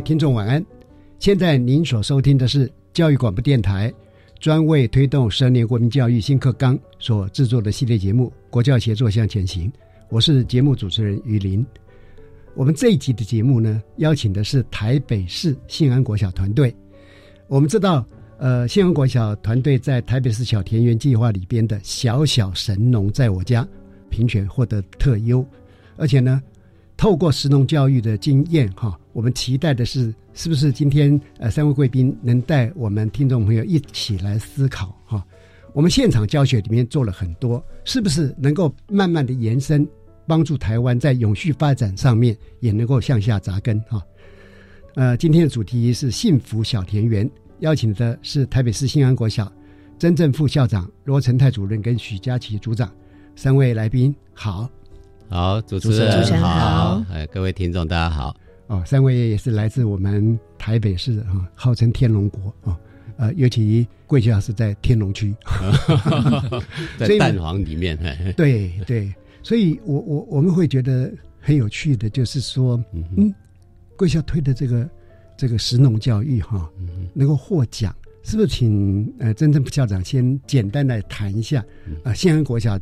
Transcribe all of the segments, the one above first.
听众晚安，现在您所收听的是教育广播电台专为推动十二年国民教育新课纲所制作的系列节目《国教协作向前行》，我是节目主持人于林。我们这一集的节目呢，邀请的是台北市信安国小团队。我们知道，呃，信安国小团队在台北市小田园计划里边的“小小神农在我家”评选获得特优，而且呢。透过实农教育的经验，哈，我们期待的是，是不是今天呃三位贵宾能带我们听众朋友一起来思考，哈，我们现场教学里面做了很多，是不是能够慢慢的延伸，帮助台湾在永续发展上面也能够向下扎根，哈。呃，今天的主题是幸福小田园，邀请的是台北市新安国小曾正副校长罗成泰主任跟许佳琪组长，三位来宾好。好，主持人好，哎，各位听众大家好。哦，三位也是来自我们台北市啊，号称天龙国啊，呃，尤其贵校是在天龙区 在蛋黄里面。对对，所以我我我们会觉得很有趣的，就是说，嗯，贵校推的这个这个实农教育哈，能够获奖，是不是？请呃，曾正副校长先简单的谈一下啊，新安国小。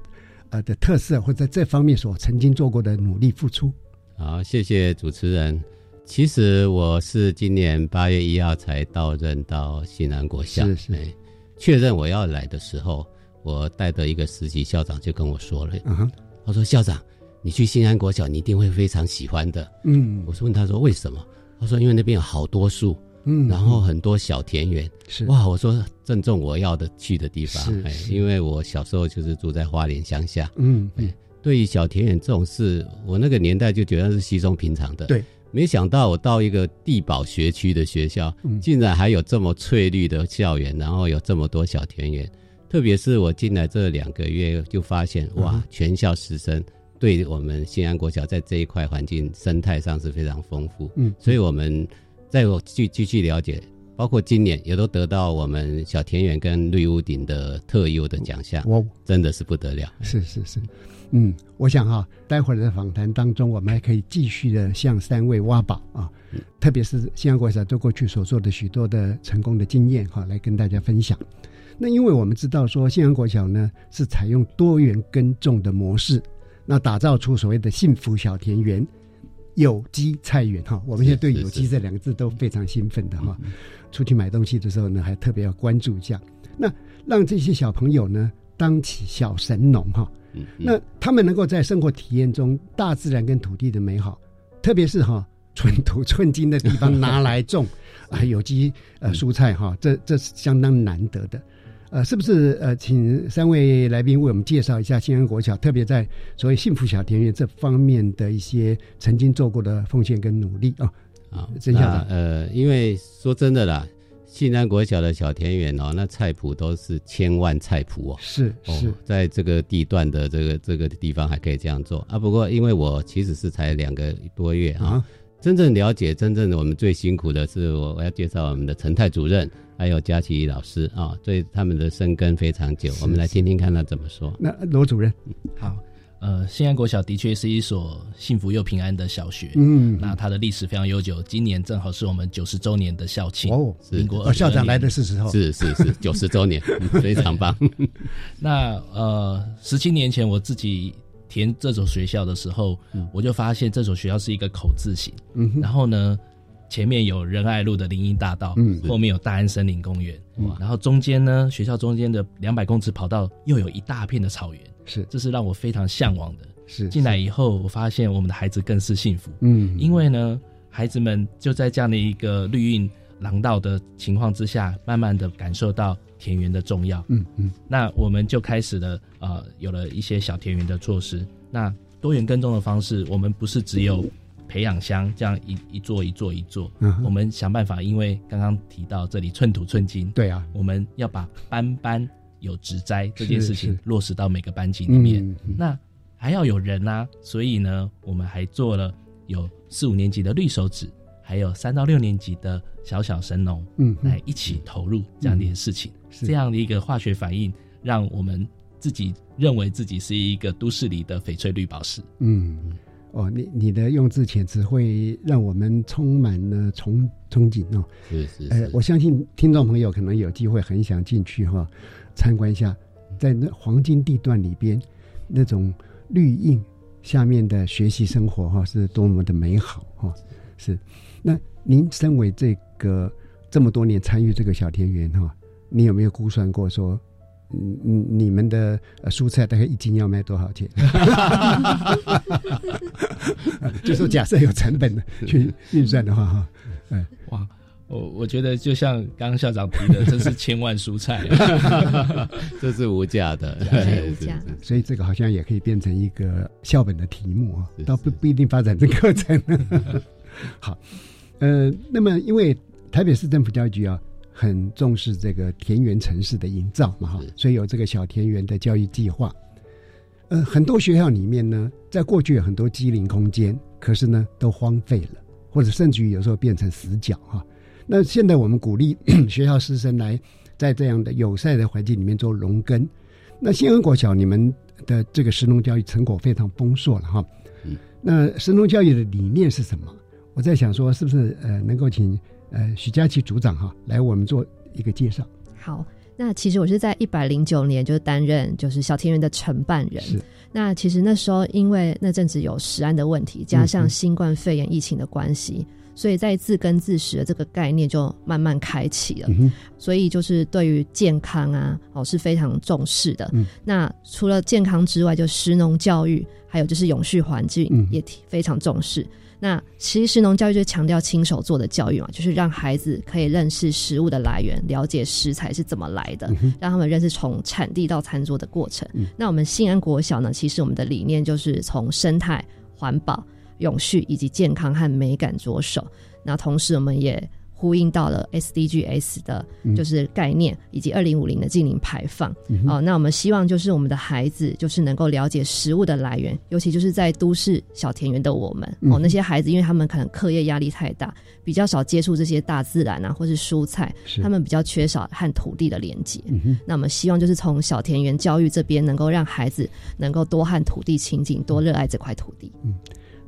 呃的特色，或者在这方面所曾经做过的努力付出。好，谢谢主持人。其实我是今年八月一号才到任到西南国校，是是。确认我要来的时候，我带的一个实习校长就跟我说了，嗯，他说校长，你去新安国小，你一定会非常喜欢的。嗯，我是问他说为什么？他说因为那边有好多树。嗯，然后很多小田园是哇，我说正中我要的去的地方，哎，因为我小时候就是住在花莲乡下，嗯，哎，对于小田园这种事，我那个年代就觉得是稀松平常的，对，没想到我到一个地保学区的学校，竟然还有这么翠绿的校园，然后有这么多小田园，特别是我进来这两个月就发现，哇，全校师生对我们新安国小在这一块环境生态上是非常丰富，嗯，所以我们。再我继继续了解，包括今年也都得到我们小田园跟绿屋顶的特优的奖项，哇，真的是不得了。是是是，嗯，我想哈，待会儿的访谈当中，我们还可以继续的向三位挖宝啊，特别是新阳国小都过去所做的许多的成功的经验哈，来跟大家分享。那因为我们知道说，新阳国小呢是采用多元耕种的模式，那打造出所谓的幸福小田园。有机菜园哈，我们现在对“有机”这两个字都非常兴奋的哈。出去买东西的时候呢，还特别要关注一下。那让这些小朋友呢，当起小神农哈。那他们能够在生活体验中，大自然跟土地的美好，特别是哈寸土寸金的地方拿来种 啊有机呃蔬菜哈，这这是相当难得的。呃，是不是呃，请三位来宾为我们介绍一下新安国小，特别在所谓幸福小田园这方面的一些曾经做过的奉献跟努力啊？啊，曾校长，呃，因为说真的啦，新安国小的小田园哦，那菜谱都是千万菜谱哦，是是，在这个地段的这个这个地方还可以这样做啊。不过因为我其实是才两个多月啊，真正了解，真正的我们最辛苦的是，我我要介绍我们的陈泰主任，还有佳琪老师啊，对他们的生根非常久。我们来听听看他怎么说。那罗主任，好，呃，新安国小的确是一所幸福又平安的小学。嗯，那它的历史非常悠久，今年正好是我们九十周年的校庆哦，民国哦，校长来的是时候，是是是九十周年，非常棒。那呃，十七年前我自己。填这所学校的时候，我就发现这所学校是一个口字形。嗯，然后呢，前面有仁爱路的林荫大道，嗯，后面有大安森林公园，然后中间呢，学校中间的两百公尺跑道又有一大片的草原，是，这是让我非常向往的。是，进来以后，我发现我们的孩子更是幸福。嗯，因为呢，孩子们就在这样的一个绿荫廊道的情况之下，慢慢的感受到。田园的重要，嗯嗯，那我们就开始了，呃，有了一些小田园的措施。那多元耕种的方式，我们不是只有培养箱这样一一座一座一座，嗯，我们想办法，因为刚刚提到这里寸土寸金，对啊，我们要把班班有植栽这件事情落实到每个班级里面。那还要有人啊，所以呢，我们还做了有四五年级的绿手指，还有三到六年级的小小神农，嗯，来一起投入这样的一件事情。这样的一个化学反应，让我们自己认为自己是一个都市里的翡翠绿宝石。嗯，哦，你你的用字遣词会让我们充满了憧憧憬哦。是是，呃，我相信听众朋友可能有机会很想进去哈，参观一下，在那黄金地段里边那种绿荫下面的学习生活哈，是多么的美好哈。是，那您身为这个这么多年参与这个小田园哈。你有没有估算过说，嗯嗯，你们的蔬菜大概一斤要卖多少钱？就说假设有成本的去运算的话，哈，哎，哇，我我觉得就像刚刚校长提的，这是千万蔬菜，这是无价的，无价。所以这个好像也可以变成一个校本的题目啊，倒不不一定发展成课程。好，呃，那么因为台北市政府教育局啊。很重视这个田园城市的营造嘛，哈，所以有这个小田园的教育计划。呃，很多学校里面呢，在过去有很多机灵空间，可是呢都荒废了，或者甚至于有时候变成死角哈。那现在我们鼓励 学校师生来在这样的友善的环境里面做农耕。那新安国小你们的这个实农教育成果非常丰硕了哈。嗯，那实农教育的理念是什么？我在想说，是不是呃能够请。呃，许佳琪组长哈，来我们做一个介绍。好，那其实我是在一百零九年就担任就是小田园的承办人。是。那其实那时候因为那阵子有食安的问题，加上新冠肺炎疫情的关系，所以在自耕自食的这个概念就慢慢开启了。所以就是对于健康啊，哦是非常重视的。那除了健康之外，就食农教育，还有就是永续环境也非常重视。那其实食农教育就强调亲手做的教育嘛，就是让孩子可以认识食物的来源，了解食材是怎么来的，让他们认识从产地到餐桌的过程。那我们信安国小呢，其实我们的理念就是从生态、环保、永续以及健康和美感着手。那同时我们也。呼应到了 SDGs 的，就是概念，以及二零五零的净零排放。哦，那我们希望就是我们的孩子，就是能够了解食物的来源，尤其就是在都市小田园的我们哦，那些孩子，因为他们可能课业压力太大，比较少接触这些大自然啊，或是蔬菜，他们比较缺少和土地的连接。那我们希望就是从小田园教育这边，能够让孩子能够多和土地亲近，多热爱这块土地。嗯，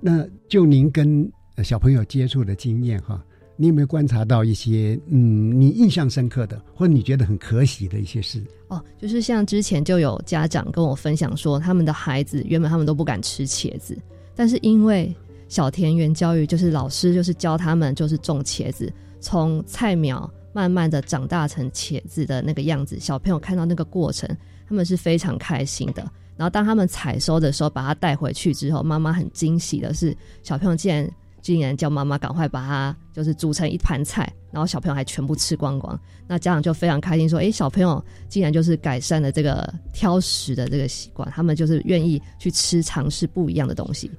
那就您跟小朋友接触的经验哈。你有没有观察到一些嗯，你印象深刻的，或者你觉得很可喜的一些事？哦，就是像之前就有家长跟我分享说，他们的孩子原本他们都不敢吃茄子，但是因为小田园教育，就是老师就是教他们就是种茄子，从菜苗慢慢的长大成茄子的那个样子，小朋友看到那个过程，他们是非常开心的。然后当他们采收的时候，把它带回去之后，妈妈很惊喜的是，小朋友竟然。竟然叫妈妈赶快把它就是煮成一盘菜，然后小朋友还全部吃光光。那家长就非常开心，说：“哎，小朋友竟然就是改善了这个挑食的这个习惯，他们就是愿意去吃尝试不一样的东西，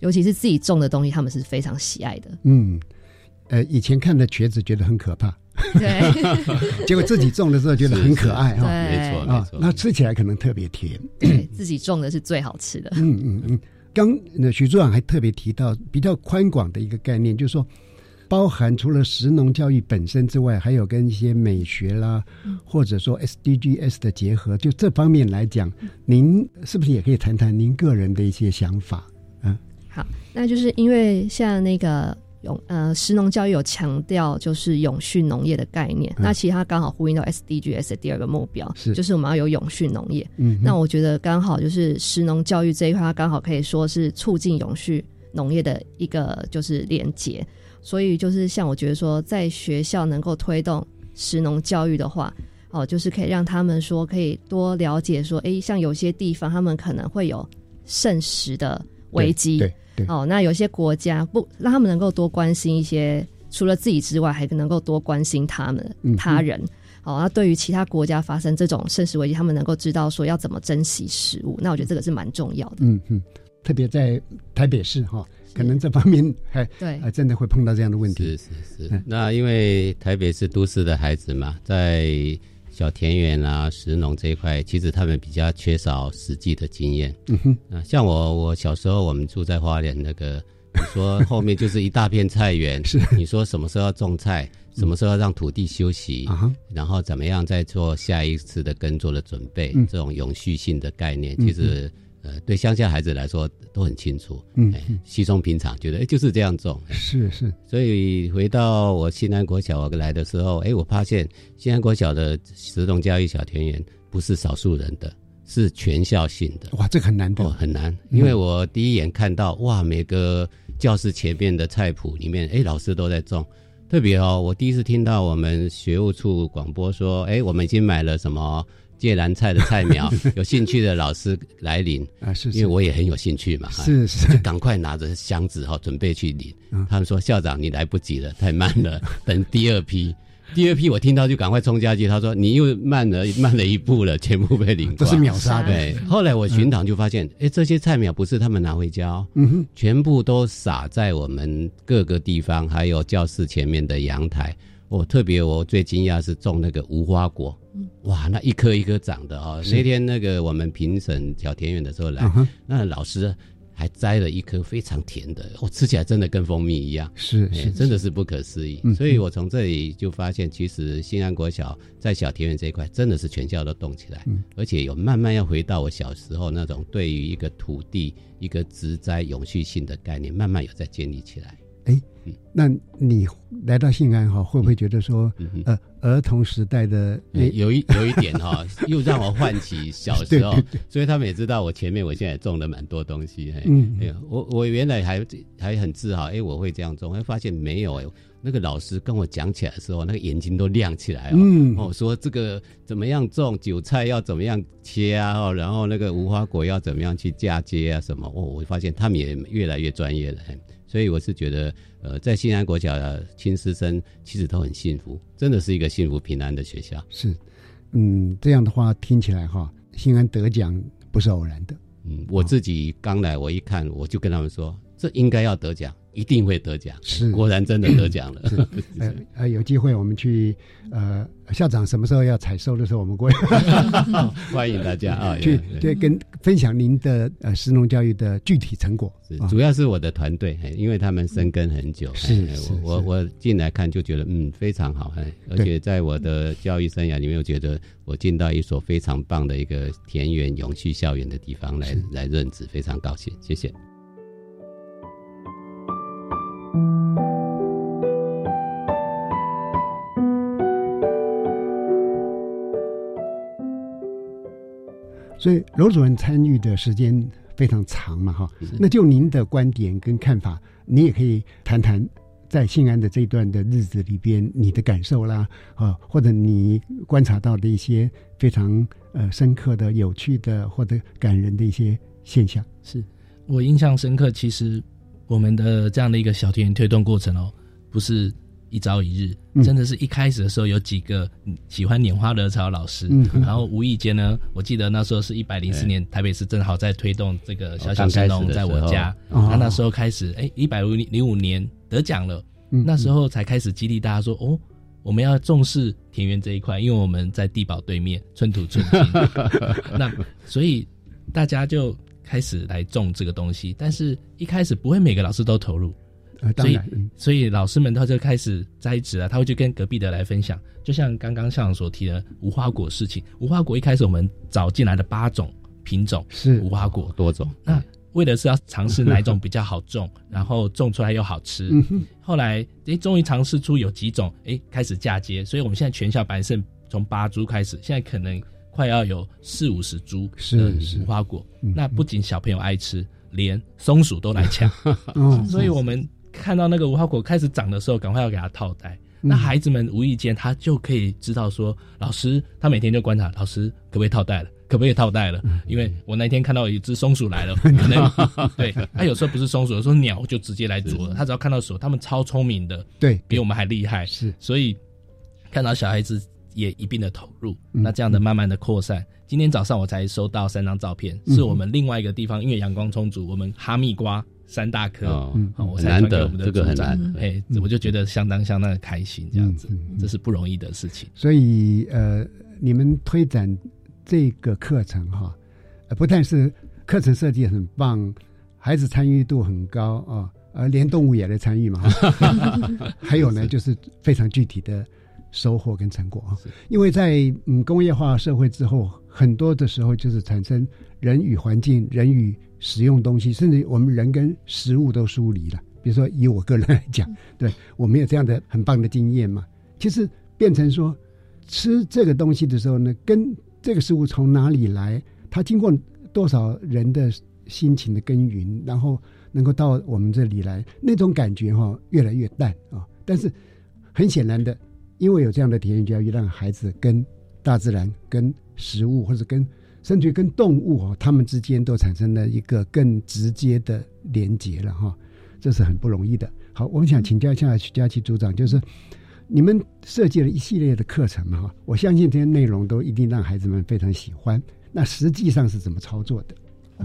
尤其是自己种的东西，他们是非常喜爱的。”嗯，呃，以前看的茄子觉得很可怕，对，结果自己种的时候觉得很可爱哈，没错没错，那吃起来可能特别甜，对自己种的是最好吃的。嗯嗯嗯。刚那徐组长还特别提到比较宽广的一个概念，就是说。包含除了食农教育本身之外，还有跟一些美学啦，或者说 SDGs 的结合，就这方面来讲，您是不是也可以谈谈您个人的一些想法？嗯，好，那就是因为像那个永呃食农教育有强调就是永续农业的概念，那其实它刚好呼应到 SDGs 的第二个目标，是就是我们要有永续农业。嗯，那我觉得刚好就是食农教育这一块，它刚好可以说是促进永续农业的一个就是连接。所以就是像我觉得说，在学校能够推动食农教育的话，哦，就是可以让他们说可以多了解说，哎，像有些地方他们可能会有剩食的危机，对对，哦，那有些国家不让他们能够多关心一些，除了自己之外，还能够多关心他们他人，哦，那对于其他国家发生这种生食危机，他们能够知道说要怎么珍惜食物，那我觉得这个是蛮重要的，嗯嗯，特别在台北市哈。可能这方面还对，还真的会碰到这样的问题。是是是。那因为台北是都市的孩子嘛，在小田园啊、石农这一块，其实他们比较缺少实际的经验。嗯哼。啊，像我，我小时候我们住在花莲，那个你说后面就是一大片菜园，是你说什么时候要种菜，什么时候要让土地休息，然后怎么样再做下一次的耕作的准备，这种永续性的概念，其实。呃，对乡下孩子来说都很清楚，嗯，稀松平常，觉得哎就是这样种，是是。所以回到我新安国小来的时候，哎，我发现新安国小的石农教育小田园不是少数人的，是全校性的。哇，这个很难哦，很难。因为我第一眼看到，哇，每个教室前面的菜谱里面，哎，老师都在种。特别哦，我第一次听到我们学务处广播说，哎，我们已经买了什么。芥蓝菜的菜苗，有兴趣的老师来领啊，是，因为我也很有兴趣嘛，是是，就赶快拿着箱子哈，准备去领。他们说校长你来不及了，太慢了，等第二批。第二批我听到就赶快冲下去，他说你又慢了慢了一步了，全部被领都是秒杀对，后来我巡堂就发现，哎，这些菜苗不是他们拿回家，嗯哼，全部都撒在我们各个地方，还有教室前面的阳台。我特别，我最惊讶是种那个无花果，哇，那一颗一颗长的哦。那天那个我们评审小田园的时候来，那老师还摘了一颗非常甜的，我吃起来真的跟蜂蜜一样，是是，真的是不可思议。所以我从这里就发现，其实新安国小在小田园这一块真的是全校都动起来，而且有慢慢要回到我小时候那种对于一个土地一个植栽永续性的概念，慢慢有在建立起来。哎，那你来到信安哈，会不会觉得说，呃，儿童时代的有一有一点哈，又让我唤起小时候，所以他们也知道我前面我现在种了蛮多东西。嗯，哎，我我原来还还很自豪，哎，我会这样种，会发现没有哎，那个老师跟我讲起来的时候，那个眼睛都亮起来哦。嗯，哦，说这个怎么样种韭菜要怎么样切啊，然后那个无花果要怎么样去嫁接啊什么，哦，我发现他们也越来越专业了。所以我是觉得，呃，在新安国小的亲师生其实都很幸福，真的是一个幸福平安的学校。是，嗯，这样的话听起来哈，新安得奖不是偶然的。嗯，我自己刚来，我一看我就跟他们说，这应该要得奖。一定会得奖，是。果然真的得奖了。呃 呃，有机会我们去呃，校长什么时候要采收的时候，我们过去 欢迎大家 啊，去对跟分享您的呃实农教育的具体成果。是主要是我的团队，因为他们深耕很久，是我我进来看就觉得嗯非常好，而且在我的教育生涯里面，我觉得我进到一所非常棒的一个田园永续校园的地方来来任职，非常高兴，谢谢。所以，罗主任参与的时间非常长嘛，哈。那就您的观点跟看法，你也可以谈谈在信安的这段的日子里边，你的感受啦，啊，或者你观察到的一些非常呃深刻的、有趣的或者感人的一些现象。是我印象深刻。其实我们的这样的一个小田园推动过程哦，不是。一朝一日，真的是一开始的时候有几个喜欢拈花惹草的老师，然后无意间呢，我记得那时候是一百零四年，台北市正好在推动这个小小神农，在我家，他那时候开始，哎，一百零五年得奖了，那时候才开始激励大家说，哦，我们要重视田园这一块，因为我们在地堡对面，寸土寸金，那所以大家就开始来种这个东西，但是一开始不会每个老师都投入，呃，当然，所以老师们他就开始栽植了，他会去跟隔壁的来分享，就像刚刚校长所提的无花果事情，无花果一开始我们找进来的八种品种是。无花果。多种，那为的是要尝试哪一种比较好种，然后种出来又好吃，后来诶终于尝试出有几种诶开始嫁接，所以我们现在全校百胜从八株开始，现在可能。快要有四五十株的无花果，那不仅小朋友爱吃，连松鼠都来抢。所以我们看到那个无花果开始长的时候，赶快要给它套袋。那孩子们无意间他就可以知道说，老师他每天就观察，老师可不可以套袋了？可不可以套袋了？因为我那天看到一只松鼠来了，可能对它有时候不是松鼠，有时候鸟就直接来啄了。它只要看到手，他们超聪明的，对，比我们还厉害。是，所以看到小孩子。也一并的投入，那这样的慢慢的扩散。今天早上我才收到三张照片，是我们另外一个地方，因为阳光充足，我们哈密瓜三大颗，嗯，我才传给我们的组长，哎，我就觉得相当相当的开心，这样子，这是不容易的事情。所以呃，你们推展这个课程哈，不但是课程设计很棒，孩子参与度很高啊，呃，连动物也来参与嘛，还有呢，就是非常具体的。收获跟成果啊，因为在嗯工业化社会之后，很多的时候就是产生人与环境、人与使用东西，甚至我们人跟食物都疏离了。比如说以我个人来讲，对我没有这样的很棒的经验嘛。其实变成说吃这个东西的时候呢，跟这个食物从哪里来，它经过多少人的心情的耕耘，然后能够到我们这里来，那种感觉哈越来越淡啊。但是很显然的。因为有这样的体验教育，让孩子跟大自然、跟食物，或者跟甚至跟动物哦，他们之间都产生了一个更直接的连结了哈，这是很不容易的。好，我们想请教一下徐佳琪组长，就是你们设计了一系列的课程嘛哈，我相信这些内容都一定让孩子们非常喜欢。那实际上是怎么操作的？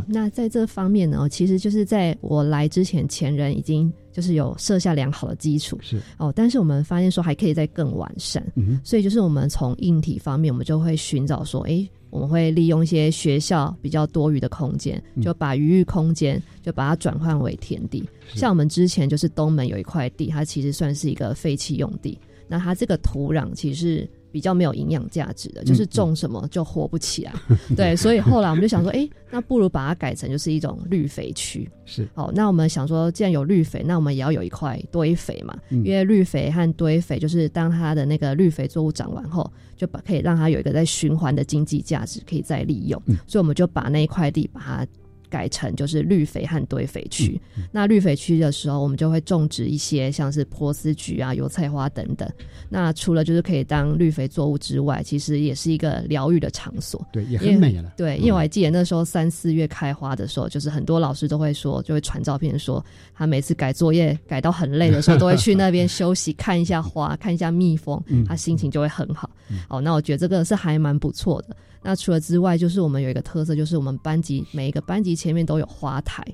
那在这方面呢，其实就是在我来之前，前人已经就是有设下良好的基础，是哦。但是我们发现说还可以再更完善，嗯，所以就是我们从硬体方面，我们就会寻找说，哎，我们会利用一些学校比较多余的空间，就把余裕空间就把它转换为田地。像我们之前就是东门有一块地，它其实算是一个废弃用地，那它这个土壤其实。比较没有营养价值的，就是种什么就活不起来。对，所以后来我们就想说，哎，那不如把它改成就是一种绿肥区。是，好，那我们想说，既然有绿肥，那我们也要有一块堆肥嘛。因为绿肥和堆肥，就是当它的那个绿肥作物长完后，就把可以让它有一个在循环的经济价值，可以再利用。所以我们就把那一块地把它。改成就是绿肥和堆肥区。那绿肥区的时候，我们就会种植一些像是波斯菊啊、油菜花等等。那除了就是可以当绿肥作物之外，其实也是一个疗愈的场所。对，也很美了。对，因为我还记得那时候三四月开花的时候，就是很多老师都会说，就会传照片说，他每次改作业改到很累的时候，都会去那边休息，看一下花，看一下蜜蜂，他心情就会很好。哦，那我觉得这个是还蛮不错的。那除了之外，就是我们有一个特色，就是我们班级每一个班级前面都有花台，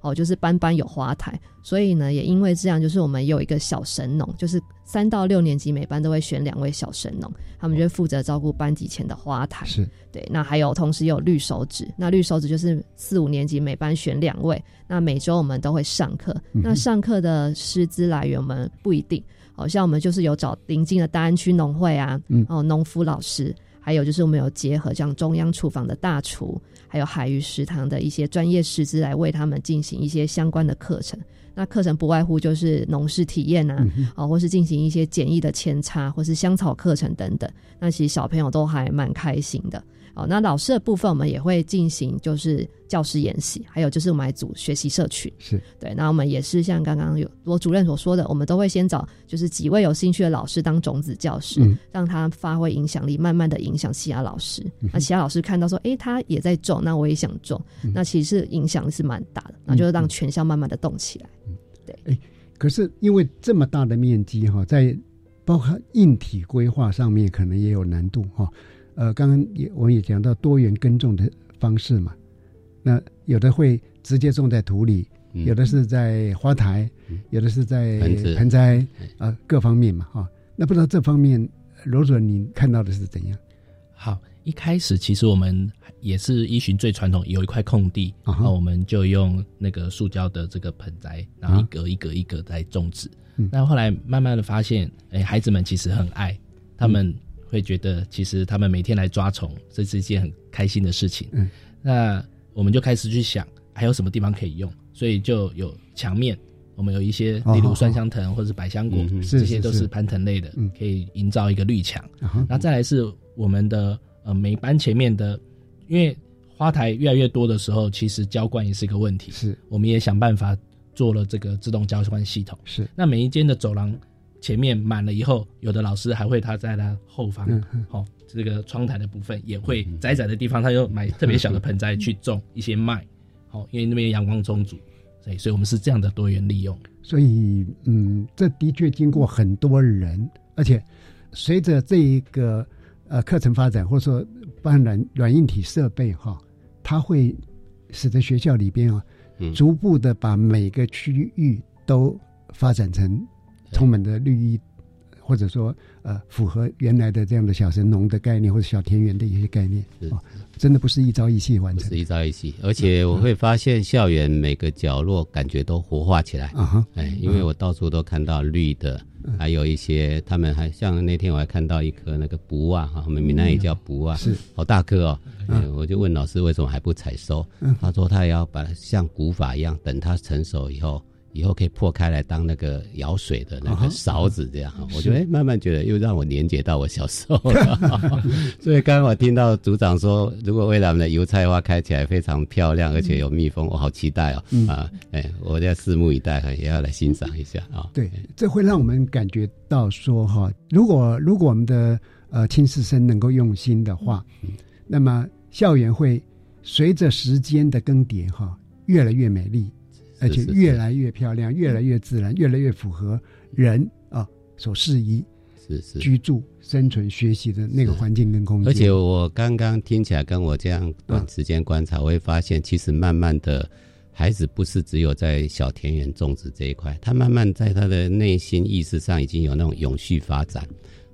哦，就是班班有花台。所以呢，也因为这样，就是我们有一个小神农，就是三到六年级每班都会选两位小神农，他们就负责照顾班级前的花台。是对。那还有同时有绿手指，那绿手指就是四五年级每班选两位，那每周我们都会上课。那上课的师资来源我们不一定，好像我们就是有找邻近的大安区农会啊，嗯哦，农夫老师。还有就是我们有结合像中央厨房的大厨，还有海鱼食堂的一些专业师资来为他们进行一些相关的课程。那课程不外乎就是农事体验啊，啊，或是进行一些简易的扦插，或是香草课程等等。那其实小朋友都还蛮开心的。哦，那老师的部分我们也会进行，就是教师研习，还有就是我们来组学习社群。是对，那我们也是像刚刚有罗主任所说的，我们都会先找就是几位有兴趣的老师当种子教师，让他发挥影响力，慢慢的影响其他老师。那其他老师看到说，哎，他也在种，那我也想种，那其实影响是蛮大的，那就是让全校慢慢的动起来。对，哎，可是因为这么大的面积哈，在包括硬体规划上面，可能也有难度哈。呃，刚刚也我们也讲到多元耕种的方式嘛，那有的会直接种在土里，有的是在花台，有的是在盆栽啊，各方面嘛哈。那不知道这方面罗主任你看到的是怎样？好，一开始其实我们也是依循最传统，有一块空地，然后我们就用那个塑胶的这个盆栽，然后一格一格一格在种植。那后来慢慢的发现，哎，孩子们其实很爱，他们会觉得其实他们每天来抓虫，这是一件很开心的事情。嗯，那我们就开始去想还有什么地方可以用，所以就有墙面，我们有一些例如酸香藤或者是百香果，这些都是攀藤类的，可以营造一个绿墙。那再来是我们的呃每班前面的，因为花台越来越多的时候，其实浇灌也是一个问题。是，我们也想办法。做了这个自动交换系统，是那每一间的走廊前面满了以后，有的老师还会他在他后方，好这个窗台的部分也会窄窄的地方，他又买特别小的盆栽去种一些麦，好，因为那边阳光充足，所以所以我们是这样的多元利用。所以嗯，这的确经过很多人，而且随着这一个呃课程发展，或者说办软软硬体设备哈，它会使得学校里边啊。逐步的把每个区域都发展成充满的绿意，或者说呃符合原来的这样的小神农的概念或者小田园的一些概念，是。真的不是一朝一夕完成，是一朝一夕。而且我会发现校园每个角落感觉都活化起来。啊哈，哎，因为我到处都看到绿的，还有一些他们还像那天我还看到一棵那个卜啊，哈，我们闽南也叫卜啊，是。好大棵哦。嗯，我就问老师为什么还不采收？他说他也要把它像古法一样，等它成熟以后，以后可以破开来当那个舀水的那个勺子，这样。我觉得慢慢觉得又让我连接到我小时候了。所以刚刚我听到组长说，如果未来我们的油菜花开起来非常漂亮，而且有蜜蜂，我好期待哦！啊，哎，我要拭目以待，也要来欣赏一下啊。对，这会让我们感觉到说哈，如果如果我们的呃青师生能够用心的话。那么校园会随着时间的更迭，哈，越来越美丽，而且越来越漂亮，越来越自然，越来越符合人啊所适宜是是居住、生存、学习的那个环境跟空间。而且我刚刚听起来，跟我这样短时间观察，我会发现，其实慢慢的，孩子不是只有在小田园种植这一块，他慢慢在他的内心意识上已经有那种永续发展。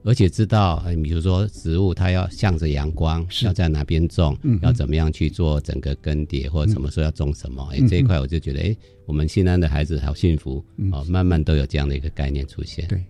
而且知道，比如说植物它要向着阳光，要在哪边种，要怎么样去做整个更迭，或者什么时候要种什么，哎，这一块我就觉得，哎，我们新安的孩子好幸福哦，慢慢都有这样的一个概念出现。对，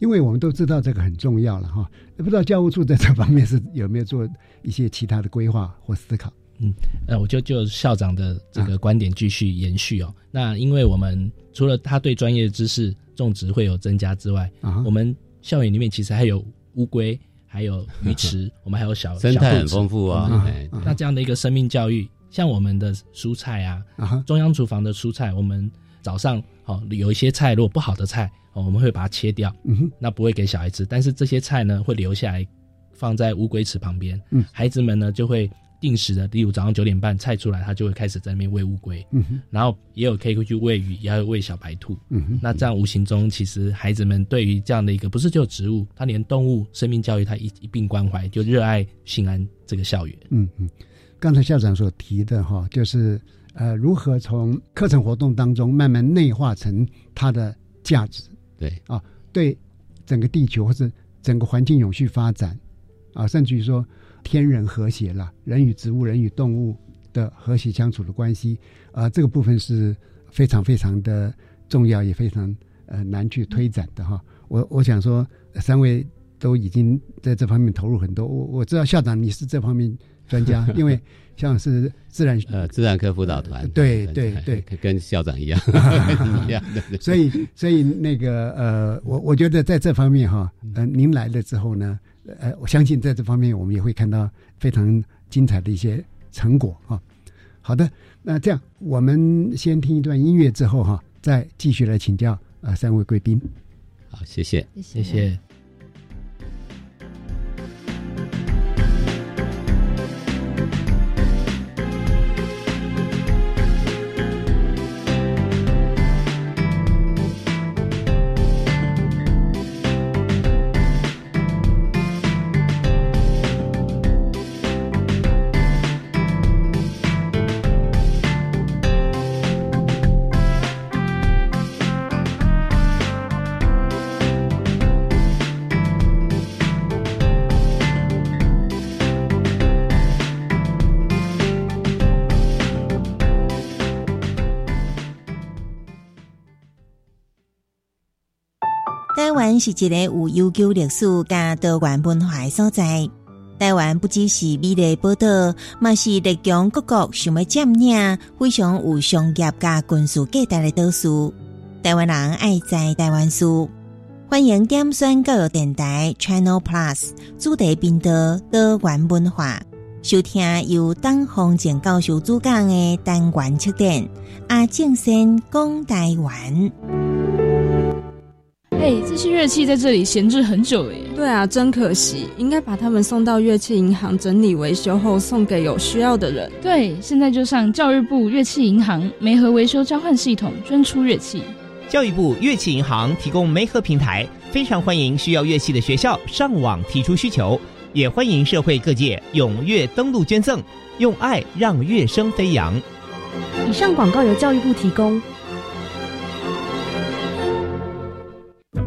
因为我们都知道这个很重要了哈，不知道教务处在这方面是有没有做一些其他的规划或思考？嗯，呃，我就就校长的这个观点继续延续哦。那因为我们除了他对专业知识种植会有增加之外，啊我们校园里面其实还有乌龟，还有鱼池，我们还有小生态很丰富啊。那这样的一个生命教育，像我们的蔬菜啊，中央厨房的蔬菜，我们早上哦有一些菜如果不好的菜，我们会把它切掉，那不会给小孩吃。但是这些菜呢，会留下来放在乌龟池旁边，孩子们呢就会。定时的，例如早上九点半菜出来，他就会开始在那边喂乌龟，然后也有可以去喂鱼，也有喂小白兔。嗯那这样无形中，其实孩子们对于这样的一个不是就植物，他连动物生命教育他一一并关怀，就热爱新安这个校园。嗯嗯，刚才校长所提的哈，就是呃，如何从课程活动当中慢慢内化成它的价值。对啊，对整个地球或者整个环境永续发展啊，甚至于说。天人和谐了，人与植物、人与动物的和谐相处的关系，啊，这个部分是非常非常的重要，也非常呃难去推展的哈。我我想说，三位都已经在这方面投入很多。我我知道校长你是这方面专家，因为像是自然 呃自然科辅导团，对对对，跟校长一样 一样的。所以所以那个呃，我我觉得在这方面哈，呃，您来了之后呢。呃，我相信在这方面我们也会看到非常精彩的一些成果啊。好的，那这样我们先听一段音乐之后哈，再继续来请教啊三位贵宾。好，谢谢，谢谢。湾是一个有悠久历史加多元文化的所在。台湾不只是美丽宝岛，嘛是列强各国想要占领，非常有商业加军事价值的岛屿。台湾人爱在台湾书，欢迎点选教育电台 Channel Plus 主题频道多元文化，收听由东方正教授主讲的单元测点阿正先讲台湾。哎，这些乐器在这里闲置很久了耶。对啊，真可惜，应该把它们送到乐器银行整理维修后，送给有需要的人。对，现在就上教育部乐器银行梅河维修交换系统捐出乐器。教育部乐器银行提供梅和平台，非常欢迎需要乐器的学校上网提出需求，也欢迎社会各界踊跃登录捐赠，用爱让乐声飞扬。以上广告由教育部提供。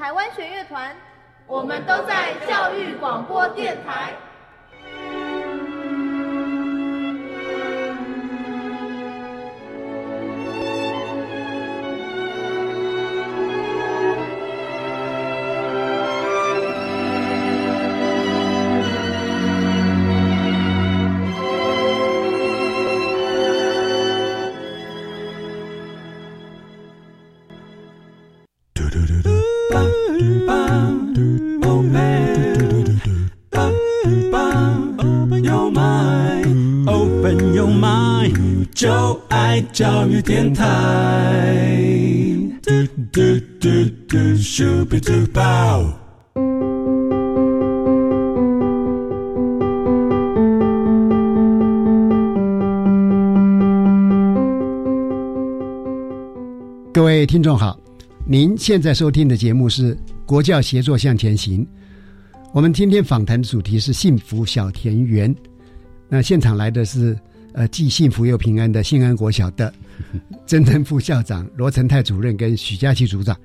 台湾弦乐团，我们都在教育广播电台。教育电台。各位听众好，您现在收听的节目是《国教协作向前行》。我们今天访谈的主题是幸福小田园。那现场来的是。呃，既幸福又平安的信安国小的 曾正副校长罗成泰主任跟许佳琪组长，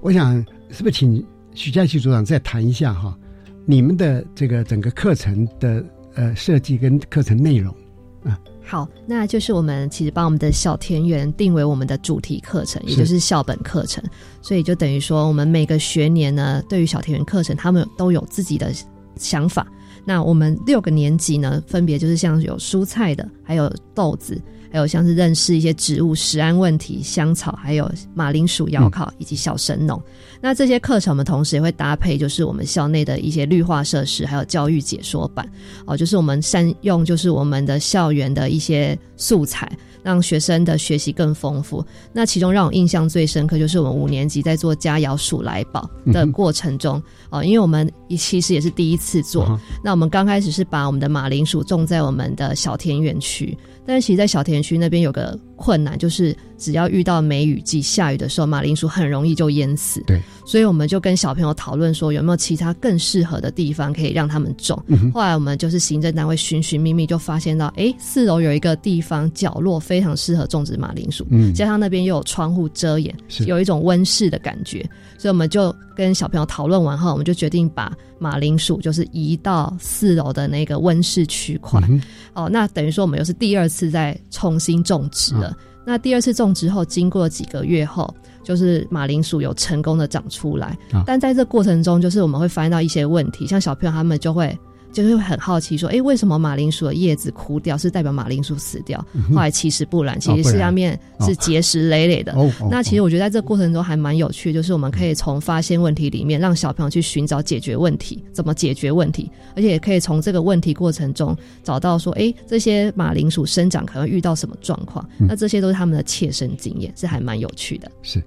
我想是不是请许佳琪组长再谈一下哈，你们的这个整个课程的呃设计跟课程内容啊？好，那就是我们其实把我们的小田园定为我们的主题课程，也就是校本课程，所以就等于说我们每个学年呢，对于小田园课程，他们都有自己的想法。那我们六个年级呢，分别就是像有蔬菜的，还有豆子，还有像是认识一些植物、食安问题、香草，还有马铃薯窑烤以及小神农。那这些课程，我们同时也会搭配，就是我们校内的一些绿化设施，还有教育解说版哦，就是我们善用就是我们的校园的一些素材。让学生的学习更丰富。那其中让我印象最深刻，就是我们五年级在做佳肴鼠来宝的过程中，哦，因为我们其实也是第一次做。那我们刚开始是把我们的马铃薯种在我们的小田园区。但是其实，在小田区那边有个困难，就是只要遇到梅雨季下雨的时候，马铃薯很容易就淹死。对，所以我们就跟小朋友讨论说，有没有其他更适合的地方可以让他们种。后来我们就是行政单位寻寻觅觅，就发现到，哎，四楼有一个地方角落非常适合种植马铃薯，嗯加上那边又有窗户遮掩，有一种温室的感觉，所以我们就跟小朋友讨论完后，我们就决定把马铃薯就是移到四楼的那个温室区块。哦，那等于说我们又是第二次再重新种植了。那第二次种植后，经过几个月后，就是马铃薯有成功的长出来。但在这过程中，就是我们会发现到一些问题，像小朋友他们就会。就是会很好奇说，哎，为什么马铃薯的叶子枯掉是代表马铃薯死掉？后来其实不然，其实是下面是结石累累的。那其实我觉得在这个过程中还蛮有趣，就是我们可以从发现问题里面，让小朋友去寻找解决问题，怎么解决问题，而且也可以从这个问题过程中找到说，哎，这些马铃薯生长可能遇到什么状况？那这些都是他们的切身经验，是还蛮有趣的。是，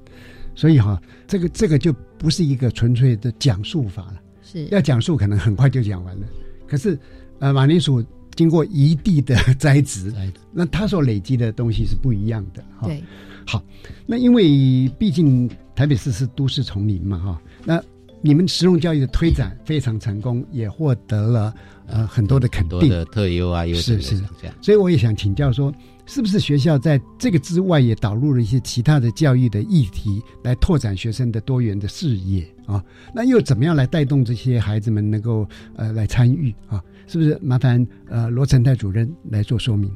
所以哈，这个这个就不是一个纯粹的讲述法了，是要讲述可能很快就讲完了。可是，呃，马铃薯经过一地的栽植，那它所累积的东西是不一样的。对，好，那因为毕竟台北市是都市丛林嘛，哈，那你们食用教育的推展非常成功，也获得了呃很多的肯定，的特优啊，优是是，所以我也想请教说。是不是学校在这个之外也导入了一些其他的教育的议题，来拓展学生的多元的视野啊？那又怎么样来带动这些孩子们能够呃来参与啊？是不是麻烦呃罗成泰主任来做说明？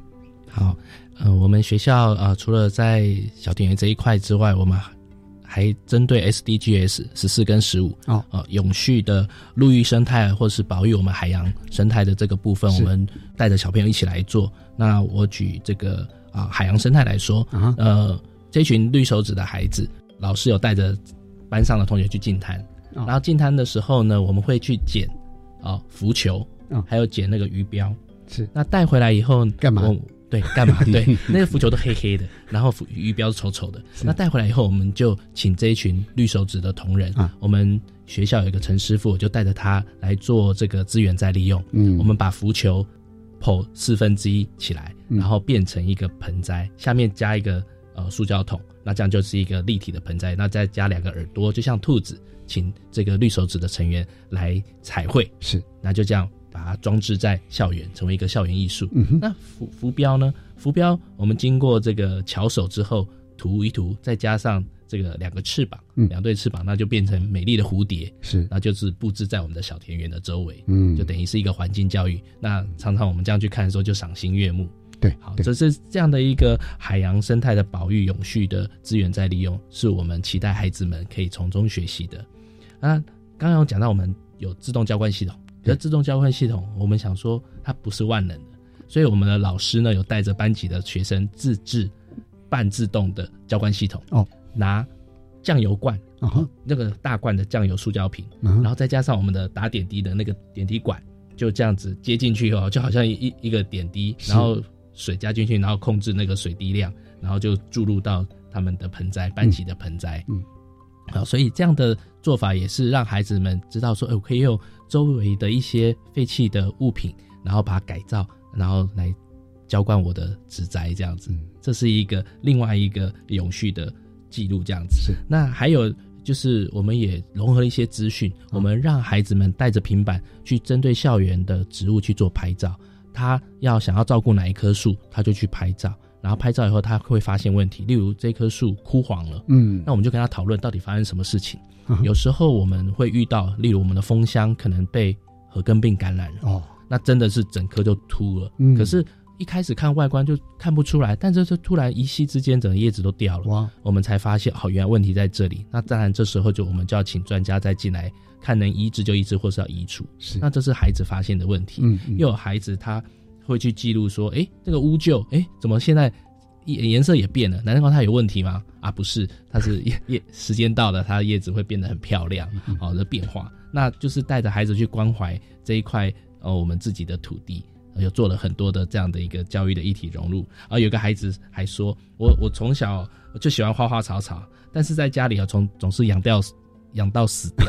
好，呃，我们学校啊除了在小田园这一块之外，我们还针对 SDGs 十四跟十五哦，呃，永续的陆域生态或是保育我们海洋生态的这个部分，我们带着小朋友一起来做。那我举这个啊海洋生态来说，啊呃，这群绿手指的孩子，老师有带着班上的同学去进滩，然后进滩的时候呢，我们会去捡啊浮球，还有捡那个鱼标，是。那带回来以后干嘛？对，干嘛？对，那个浮球都黑黑的，然后鱼标丑丑的。那带回来以后，我们就请这一群绿手指的同仁，我们学校有一个陈师傅，就带着他来做这个资源再利用。嗯，我们把浮球。剖四分之一起来，然后变成一个盆栽，下面加一个呃塑胶桶，那这样就是一个立体的盆栽。那再加两个耳朵，就像兔子，请这个绿手指的成员来彩绘，是，那就这样把它装置在校园，成为一个校园艺术。那浮浮标呢？浮标我们经过这个巧手之后涂一涂，再加上。这个两个翅膀，两对翅膀，那就变成美丽的蝴蝶，是，那就是布置在我们的小田园的周围，嗯，就等于是一个环境教育。那常常我们这样去看的时候，就赏心悦目。对，好，这是这样的一个海洋生态的保育、永续的资源在利用，是我们期待孩子们可以从中学习的。那刚刚有讲到我们有自动浇灌系统，这自动交换系统，我们想说它不是万能的，所以我们的老师呢有带着班级的学生自制半自动的教官系统哦。拿酱油罐，那个大罐的酱油塑胶瓶，然后再加上我们的打点滴的那个点滴管，就这样子接进去以后，就好像一一个点滴，然后水加进去，然后控制那个水滴量，然后就注入到他们的盆栽班级的盆栽。嗯，好，所以这样的做法也是让孩子们知道说，哎，我可以用周围的一些废弃的物品，然后把它改造，然后来浇灌我的植栽，这样子，这是一个另外一个永续的。记录这样子是，那还有就是，我们也融合了一些资讯，我们让孩子们带着平板去针对校园的植物去做拍照。他要想要照顾哪一棵树，他就去拍照，然后拍照以后他会发现问题，例如这棵树枯黄了，嗯，那我们就跟他讨论到底发生什么事情。有时候我们会遇到，例如我们的蜂箱可能被核根病感染了，哦，那真的是整棵就秃了，嗯，可是。一开始看外观就看不出来，但这是突然一夕之间，整个叶子都掉了。哇！我们才发现，哦，原来问题在这里。那当然，这时候就我们就要请专家再进来看，能移植就移植，或是要移除。是。那这是孩子发现的问题。嗯。又有孩子他会去记录说，哎，这个乌桕，哎，怎么现在颜颜色也变了？难道它有问题吗？啊，不是，它是叶叶时间到了，它的叶子会变得很漂亮，好的变化。那就是带着孩子去关怀这一块，呃，我们自己的土地。有做了很多的这样的一个教育的一体融入，而有个孩子还说：“我我从小就喜欢花花草草，但是在家里啊，从总是养掉养到死掉，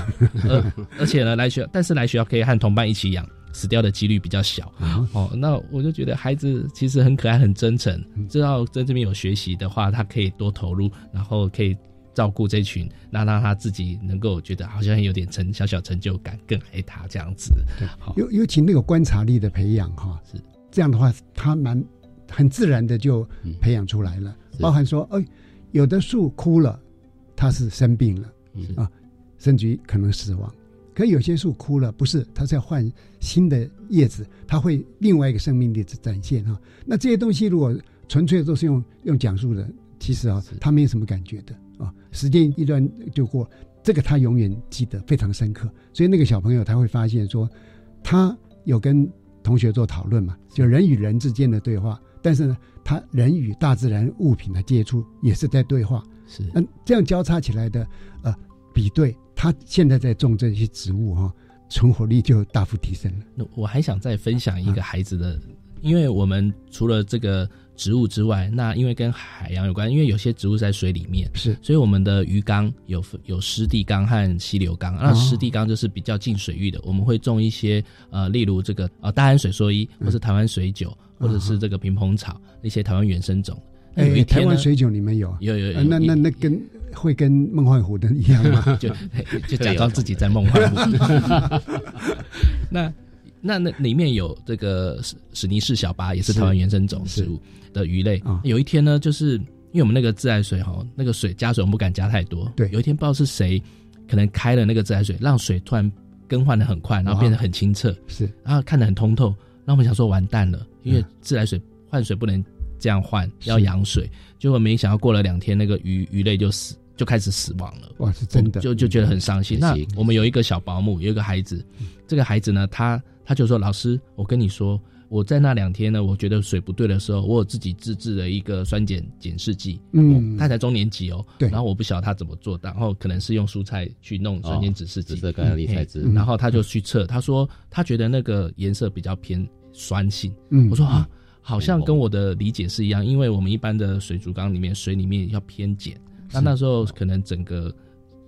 而 而且呢来学，但是来学校可以和同伴一起养，死掉的几率比较小。哦，那我就觉得孩子其实很可爱、很真诚，知道在这边有学习的话，他可以多投入，然后可以。”照顾这群，那让他自己能够觉得好像有点成小小成就感，更爱他这样子。对，尤尤其那个观察力的培养哈，是这样的话，他蛮很自然的就培养出来了。包含说，哎，有的树枯了，它是生病了啊，甚至于可能死亡。可有些树枯了，不是，它是要换新的叶子，它会另外一个生命力的展现哈。那这些东西如果纯粹都是用用讲述的，其实啊，他没有什么感觉的。啊，时间一段就过，这个他永远记得非常深刻。所以那个小朋友他会发现说，他有跟同学做讨论嘛，就人与人之间的对话。但是呢，他人与大自然物品的接触也是在对话。是，那，这样交叉起来的呃比对，他现在在种这些植物哈，存活率就大幅提升了。那我还想再分享一个孩子的，因为我们除了这个。植物之外，那因为跟海洋有关，因为有些植物在水里面，是，所以我们的鱼缸有有湿地缸和溪流缸。那湿地缸就是比较近水域的，我们会种一些呃，例如这个呃大安水蓑衣，或是台湾水韭，或者是这个平蓬草一些台湾原生种。哎，台湾水酒你们有？有有有。那那那跟会跟梦幻湖的一样吗？就 就假装自己在梦幻湖。那那那里面有这个史史尼氏小巴，也是台湾原生种植物的鱼类。有一天呢，就是因为我们那个自来水哈，那个水加水我们不敢加太多。对，有一天不知道是谁可能开了那个自来水，让水突然更换的很快，然后变得很清澈。是，然后看得很通透。那我们想说完蛋了，因为自来水换水不能这样换，要养水。结果没想到过了两天，那个鱼鱼类就死，就开始死亡了。哇，是真的，就就觉得很伤心。那我们有一个小保姆，有一个孩子，这个孩子呢，他他就说：“老师，我跟你说，我在那两天呢，我觉得水不对的时候，我有自己自制的一个酸碱碱试剂。嗯，他才中年级哦，对。然后我不晓得他怎么做到，然后可能是用蔬菜去弄酸碱指示剂，紫色甘理材质。然后他就去测，他说他觉得那个颜色比较偏。”酸性，嗯，我说啊，好像跟我的理解是一样，因为我们一般的水族缸里面水里面要偏碱，那那时候可能整个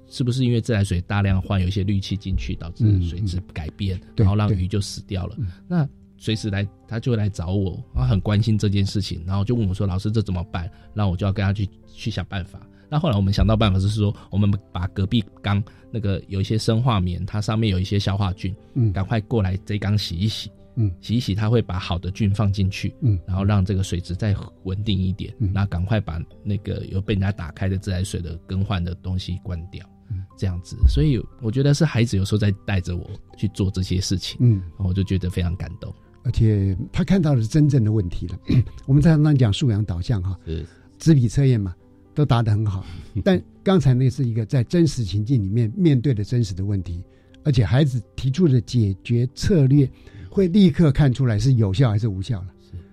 是不是因为自来水大量换有一些氯气进去，导致水质改变，然后让鱼就死掉了。那随时来他就来找我，他很关心这件事情，然后就问我说：“老师，这怎么办？”然后我就要跟他去去想办法。那后来我们想到办法是说，我们把隔壁缸那个有一些生化棉，它上面有一些消化菌，嗯，赶快过来这缸洗一洗。嗯，洗一洗，它会把好的菌放进去，嗯，然后让这个水质再稳定一点，嗯，然后赶快把那个有被人家打开的自来水的更换的东西关掉，嗯，这样子，所以我觉得是孩子有时候在带着我去做这些事情，嗯，我就觉得非常感动，而且他看到的是真正的问题了。我们常常讲素养导向哈，是。纸笔测验嘛，都答得很好，但刚才那是一个在真实情境里面面对的真实的问题，而且孩子提出的解决策略。会立刻看出来是有效还是无效了。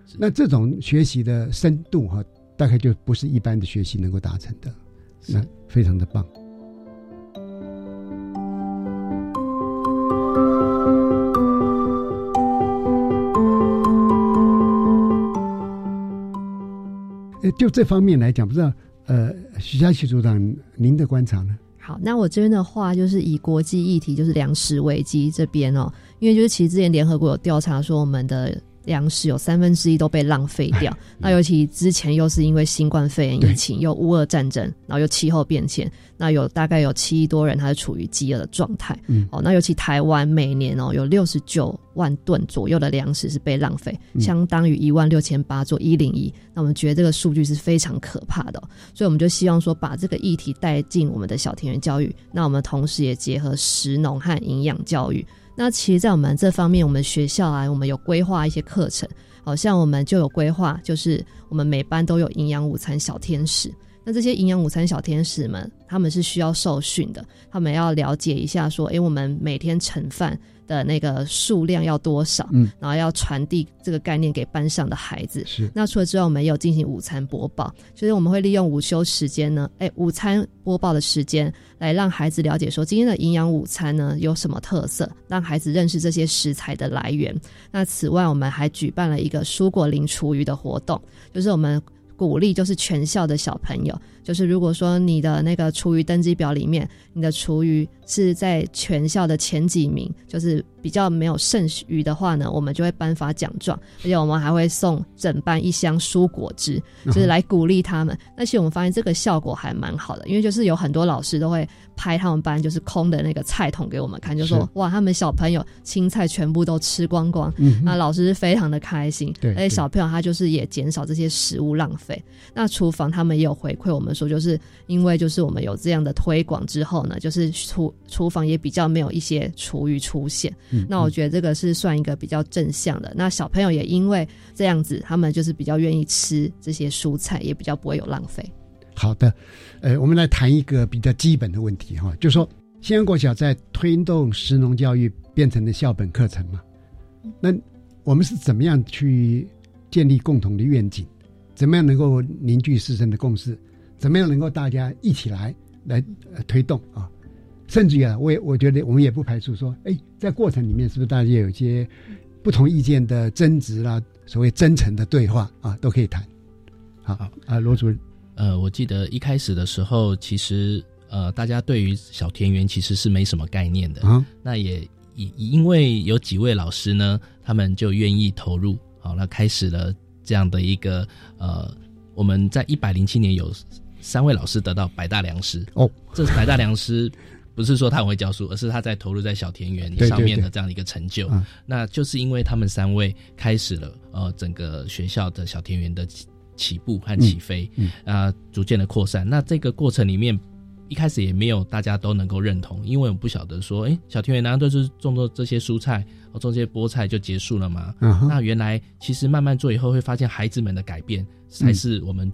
是，那这种学习的深度哈，大概就不是一般的学习能够达成的。那非常的棒。呃，就这方面来讲，不知道呃，徐佳琪组长您的观察呢？好，那我这边的话，就是以国际议题，就是粮食危机这边哦，因为就是其实之前联合国有调查说，我们的粮食有三分之一都被浪费掉。那尤其之前又是因为新冠肺炎疫情，又乌俄战争，然后又气候变迁，那有大概有七亿多人他是处于饥饿的状态。嗯，哦，那尤其台湾每年哦有六十九万吨左右的粮食是被浪费，相当于一万六千八座一零一。那我们觉得这个数据是非常可怕的，所以我们就希望说把这个议题带进我们的小田园教育。那我们同时也结合食农和营养教育。那其实，在我们这方面，我们学校啊，我们有规划一些课程，好像我们就有规划，就是我们每班都有营养午餐小天使。那这些营养午餐小天使们，他们是需要受训的，他们要了解一下说，诶，我们每天盛饭。的那个数量要多少？嗯，然后要传递这个概念给班上的孩子。是。那除了之外，我们有进行午餐播报，就是我们会利用午休时间呢，哎，午餐播报的时间，来让孩子了解说今天的营养午餐呢有什么特色，让孩子认识这些食材的来源。那此外，我们还举办了一个蔬果零厨余的活动，就是我们。鼓励就是全校的小朋友，就是如果说你的那个厨余登记表里面，你的厨余是在全校的前几名，就是比较没有剩余的话呢，我们就会颁发奖状，而且我们还会送整班一箱蔬果汁，就是来鼓励他们。那其实我们发现这个效果还蛮好的，因为就是有很多老师都会拍他们班就是空的那个菜桶给我们看，就说哇，他们小朋友青菜全部都吃光光，嗯那老师是非常的开心，而且小朋友他就是也减少这些食物浪费。那厨房他们也有回馈我们说，就是因为就是我们有这样的推广之后呢，就是厨厨房也比较没有一些厨余出现。那我觉得这个是算一个比较正向的。那小朋友也因为这样子，他们就是比较愿意吃这些蔬菜，也比较不会有浪费。好的，呃，我们来谈一个比较基本的问题哈，就是说新安国小在推动食农教育变成了校本课程嘛？那我们是怎么样去建立共同的愿景？怎么样能够凝聚师生的共识？怎么样能够大家一起来来推动啊？甚至于啊，我也我觉得我们也不排除说，哎，在过程里面是不是大家有一些不同意见的争执啦，所谓真诚的对话啊，都可以谈。好啊，罗主任，呃，我记得一开始的时候，其实呃，大家对于小田园其实是没什么概念的啊。那也因因为有几位老师呢，他们就愿意投入，好，那开始了。这样的一个呃我们在一百零七年有三位老师得到百大良师哦，这百大良师不是说他很会教书，而是他在投入在小田园上面的这样的一个成就。那就是因为他们三位开始了呃整个学校的小田园的起步和起飞，啊，逐渐的扩散。那这个过程里面。一开始也没有大家都能够认同，因为我们不晓得说，哎，小田园难道就是种做这些蔬菜，种这些菠菜就结束了吗？那原来其实慢慢做以后，会发现孩子们的改变才是我们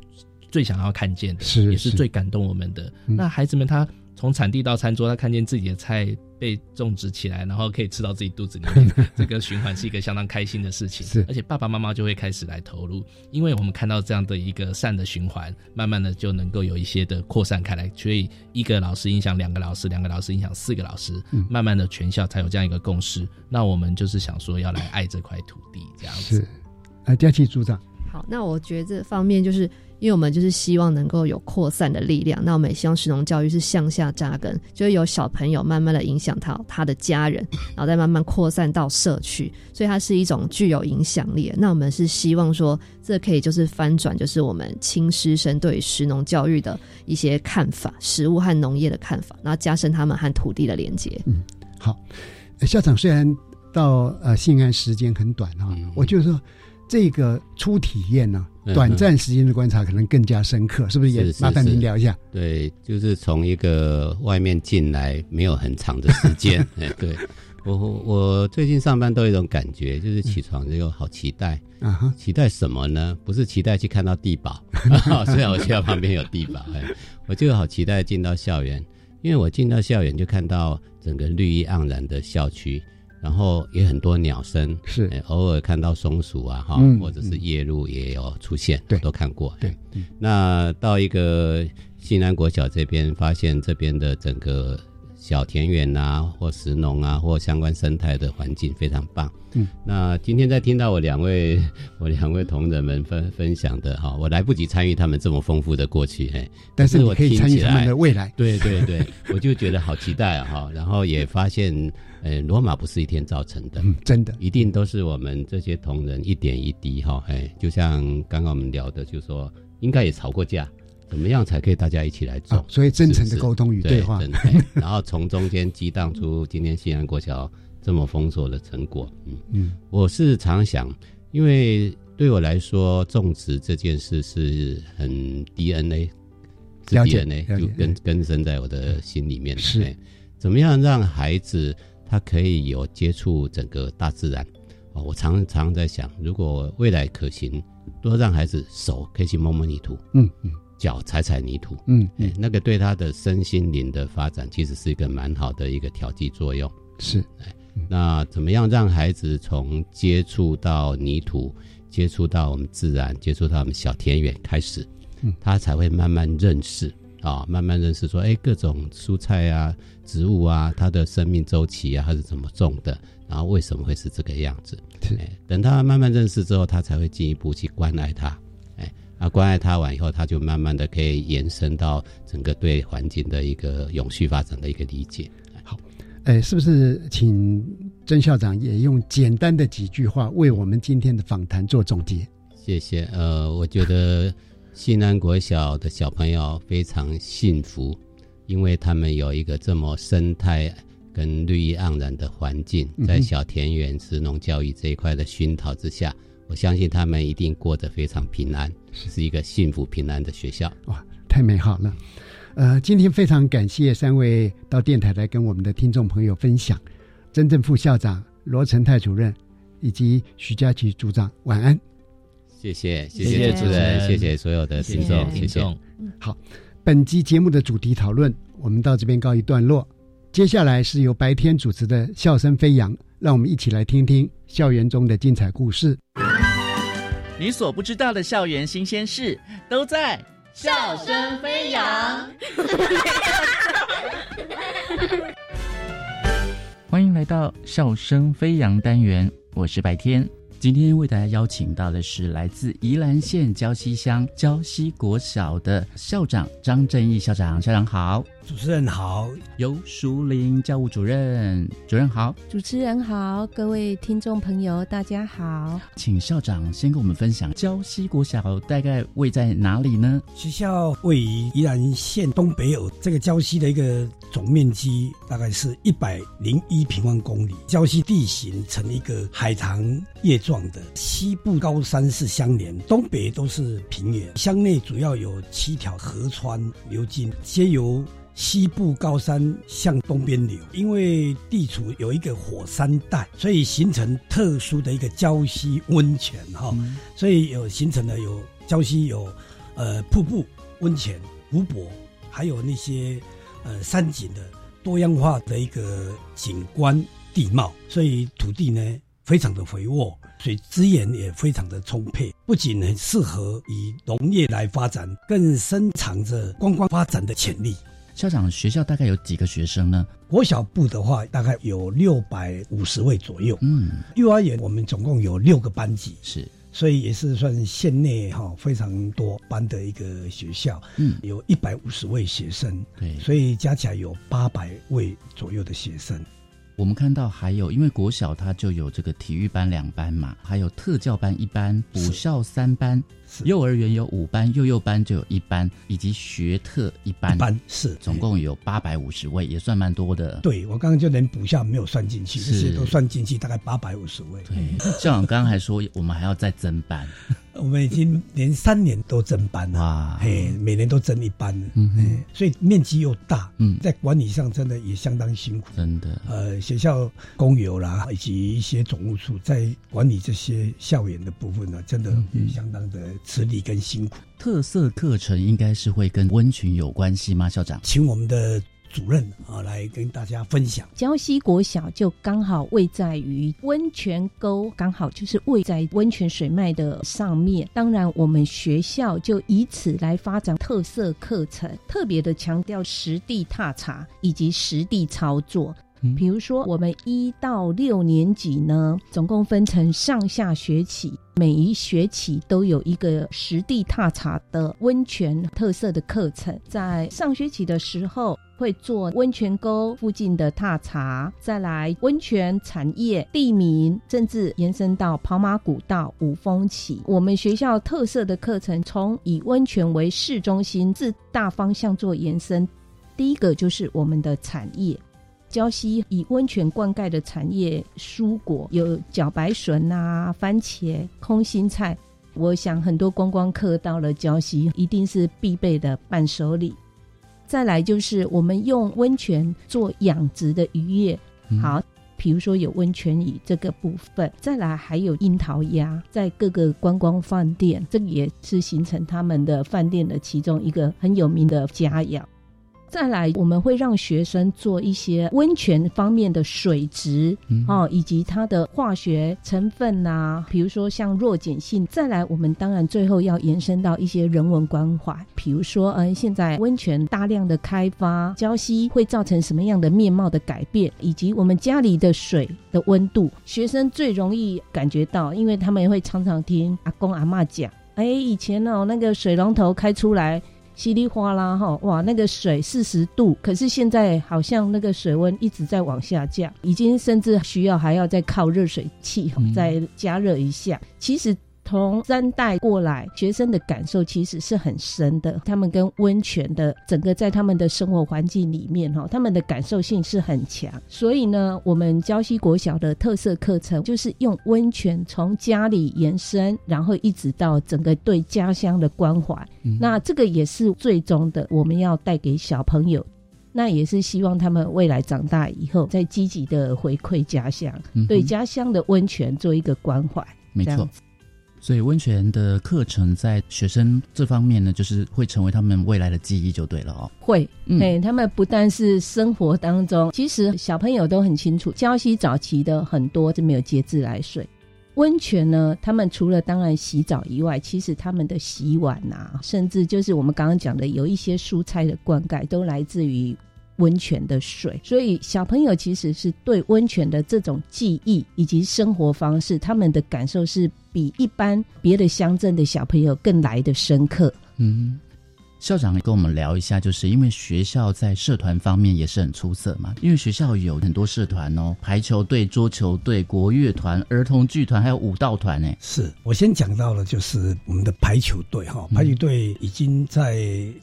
最想要看见的，也是最感动我们的。那孩子们他。从产地到餐桌，他看见自己的菜被种植起来，然后可以吃到自己肚子里面，这个循环是一个相当开心的事情。是，而且爸爸妈妈就会开始来投入，因为我们看到这样的一个善的循环，慢慢的就能够有一些的扩散开来。所以一个老师影响两个老师，两个老师影响四个老师，慢慢的全校才有这样一个共识。那我们就是想说要来爱这块土地，这样子。是，啊，佳琪组长。好，那我觉得这方面就是。因为我们就是希望能够有扩散的力量，那我们也希望石农教育是向下扎根，就是有小朋友慢慢的影响到他的家人，然后再慢慢扩散到社区，所以它是一种具有影响力。那我们是希望说，这可以就是翻转，就是我们青师生对实农教育的一些看法，食物和农业的看法，然后加深他们和土地的连接。嗯，好，校长虽然到呃信安时间很短啊，我就说。这个初体验呢，短暂时间的观察可能更加深刻，是不是？也麻烦您聊一下。对，就是从一个外面进来没有很长的时间，哎，对我我最近上班都有一种感觉，就是起床就好期待啊，期待什么呢？不是期待去看到地堡，虽然我学校旁边有地堡，哎，我就好期待进到校园，因为我进到校园就看到整个绿意盎然的校区。然后也很多鸟声，是。偶尔看到松鼠啊，哈，或者是夜鹭也有出现，对，都看过。对，那到一个西南国小这边，发现这边的整个小田园啊，或石农啊，或相关生态的环境非常棒。嗯，那今天在听到我两位 我两位同仁们分分享的哈，我来不及参与他们这么丰富的过去，嘿，但是我可以参与他们的未来。对对对，我就觉得好期待哈，然后也发现。呃，罗马不是一天造成的，真的，一定都是我们这些同仁一点一滴哈，哎，就像刚刚我们聊的，就说应该也吵过架，怎么样才可以大家一起来做？所以真诚的沟通与对话，然后从中间激荡出今天西安国桥这么丰硕的成果。嗯嗯，我是常想，因为对我来说，种植这件事是很 DNA，DNA 就根根深在我的心里面。是，怎么样让孩子？他可以有接触整个大自然，哦，我常常在想，如果未来可行，多让孩子手可以去摸摸泥土，嗯嗯，脚踩踩泥土，嗯，那个对他的身心灵的发展，其实是一个蛮好的一个调剂作用。是，那怎么样让孩子从接触到泥土，接触到我们自然，接触到我们小田园开始，嗯，他才会慢慢认识。啊，慢慢认识说，哎，各种蔬菜啊、植物啊，它的生命周期啊，它是怎么种的？然后为什么会是这个样子？哎，等他慢慢认识之后，他才会进一步去关爱它。哎，啊，关爱他完以后，他就慢慢的可以延伸到整个对环境的一个永续发展的一个理解。好，哎，是不是请曾校长也用简单的几句话为我们今天的访谈做总结？谢谢。呃，我觉得。西南国小的小朋友非常幸福，因为他们有一个这么生态跟绿意盎然的环境，在小田园职农教育这一块的熏陶之下，我相信他们一定过得非常平安，是一个幸福平安的学校。哇，太美好了！呃，今天非常感谢三位到电台来跟我们的听众朋友分享，真正副校长罗成泰主任以及徐佳琪组长，晚安。谢谢，谢谢主任，谢谢所有的听众，听众。好，本集节目的主题讨论，我们到这边告一段落。接下来是由白天主持的《笑声飞扬》，让我们一起来听听校园中的精彩故事。你所不知道的校园新鲜事，都在《笑声飞扬》。欢迎来到《笑声飞扬》单元，我是白天。今天为大家邀请到的是来自宜兰县礁溪乡礁溪国小的校长张正义校长，校长好。主持人好，尤淑玲教务主任，主任好，主持人好，各位听众朋友大家好，请校长先跟我们分享礁溪国小大概位在哪里呢？学校位于宜兰县东北偶，这个礁溪的一个总面积大概是一百零一平方公里。礁溪地形呈一个海棠叶状的，西部高山是相连，东北都是平原。乡内主要有七条河川流经，皆由。西部高山向东边流，因为地处有一个火山带，所以形成特殊的一个礁溪温泉哈，所以有形成了有礁溪有呃瀑布、温泉、湖泊，还有那些呃山景的多样化的一个景观地貌，所以土地呢非常的肥沃，水资源也非常的充沛，不仅很适合以农业来发展，更深藏着观光发展的潜力。校长，学校大概有几个学生呢？国小部的话，大概有六百五十位左右。嗯，幼儿园我们总共有六个班级，是，所以也是算县内哈非常多班的一个学校。嗯，有一百五十位学生，对，所以加起来有八百位左右的学生。我们看到还有，因为国小它就有这个体育班两班嘛，还有特教班一班，补校三班。幼儿园有五班，幼幼班就有一班，以及学特一班，班是。总共有八百五十位，也算蛮多的。对我刚刚就连补校没有算进去，这些都算进去，大概八百五十位。对，校长刚刚还说我们还要再增班，我们已经连三年都增班了，嘿，每年都增一班，嗯，所以面积又大，嗯，在管理上真的也相当辛苦，真的。呃，学校公有啦，以及一些总务处在管理这些校园的部分呢，真的也相当的。吃力跟辛苦，特色课程应该是会跟温泉有关系吗？校长，请我们的主任啊来跟大家分享。礁溪国小就刚好位在于温泉沟，刚好就是位在温泉水脉的上面。当然，我们学校就以此来发展特色课程，特别的强调实地踏查以及实地操作。比如说，我们一到六年级呢，总共分成上下学期，每一学期都有一个实地踏查的温泉特色的课程。在上学期的时候，会做温泉沟附近的踏查，再来温泉产业、地名，甚至延伸到跑马古道、五峰起。我们学校特色的课程，从以温泉为市中心自大方向做延伸。第一个就是我们的产业。礁溪以温泉灌溉的产业，蔬果有茭白笋啊、番茄、空心菜。我想很多观光客到了礁溪，一定是必备的伴手礼。再来就是我们用温泉做养殖的渔业，好，比如说有温泉鱼这个部分。再来还有樱桃鸭，在各个观光饭店，这也是形成他们的饭店的其中一个很有名的佳肴。再来，我们会让学生做一些温泉方面的水质哦，以及它的化学成分呐，比如说像弱碱性。再来，我们当然最后要延伸到一些人文关怀，比如说，嗯，现在温泉大量的开发，礁溪会造成什么样的面貌的改变，以及我们家里的水的温度，学生最容易感觉到，因为他们会常常听阿公阿妈讲，哎，以前哦那个水龙头开出来。稀里哗啦哈，哇，那个水四十度，可是现在好像那个水温一直在往下降，已经甚至需要还要再靠热水器再加热一下。其实。从三代过来，学生的感受其实是很深的。他们跟温泉的整个在他们的生活环境里面，哈，他们的感受性是很强。所以呢，我们礁溪国小的特色课程就是用温泉从家里延伸，然后一直到整个对家乡的关怀。那这个也是最终的，我们要带给小朋友。那也是希望他们未来长大以后，再积极的回馈家乡，对家乡的温泉做一个关怀。没错。所以温泉的课程在学生这方面呢，就是会成为他们未来的记忆，就对了哦。会，哎，他们不但是生活当中，其实小朋友都很清楚，礁溪早期的很多就没有接自来水。温泉呢，他们除了当然洗澡以外，其实他们的洗碗啊，甚至就是我们刚刚讲的，有一些蔬菜的灌溉，都来自于。温泉的水，所以小朋友其实是对温泉的这种记忆以及生活方式，他们的感受是比一般别的乡镇的小朋友更来的深刻。嗯，校长跟我们聊一下，就是因为学校在社团方面也是很出色嘛，因为学校有很多社团哦，排球队、桌球队、国乐团、儿童剧团，还有舞蹈团呢。是我先讲到了，就是我们的排球队哈，排球队已经在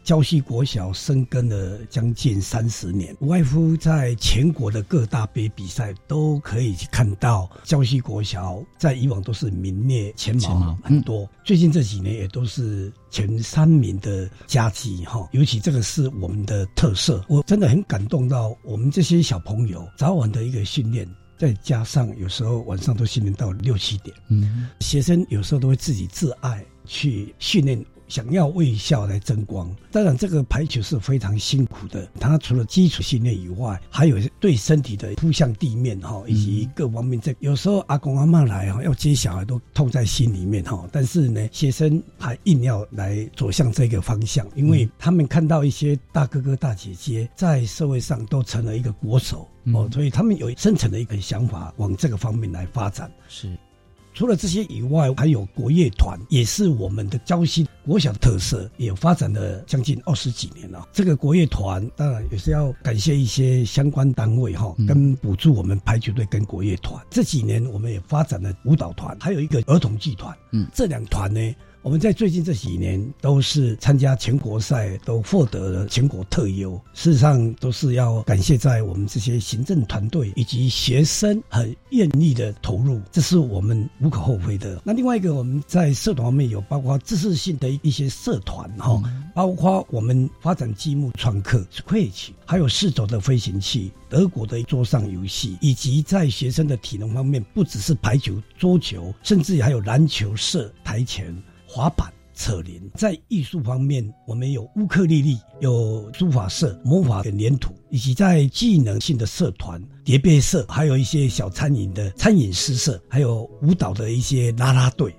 礁溪国小生根了将近三十年，无外乎在全国的各大杯比赛都可以去看到礁溪国小，在以往都是名列前茅很多，最近这几年也都是。前三名的佳绩哈，尤其这个是我们的特色，我真的很感动到我们这些小朋友早晚的一个训练，再加上有时候晚上都训练到六七点，嗯，学生有时候都会自己自爱去训练。想要为校来争光，当然这个排球是非常辛苦的。它除了基础训练以外，还有对身体的扑向地面哈，以及各方面。这有时候阿公阿妈来哈，要接小孩都痛在心里面哈。但是呢，学生还硬要来走向这个方向，因为他们看到一些大哥哥大姐姐在社会上都成了一个国手哦，所以他们有深层的一个想法往这个方面来发展。是。除了这些以外，还有国乐团，也是我们的交心国小的特色，也发展了将近二十几年了。这个国乐团当然也是要感谢一些相关单位哈，跟补助我们排球队跟国乐团。这几年我们也发展了舞蹈团，还有一个儿童剧团。嗯，这两团呢。我们在最近这几年都是参加全国赛，都获得了全国特优。事实上，都是要感谢在我们这些行政团队以及学生很愿意的投入，这是我们无可厚非的。那另外一个，我们在社团方面有包括知识性的一些社团哈，包括我们发展积木创客、Scratch，还有四轴的飞行器、德国的桌上游戏，以及在学生的体能方面，不只是排球、桌球，甚至还有篮球社、台前。滑板、扯铃，在艺术方面，我们有乌克丽丽，有书法社、魔法的粘土，以及在技能性的社团、叠被社，还有一些小餐饮的餐饮诗社，还有舞蹈的一些啦啦队。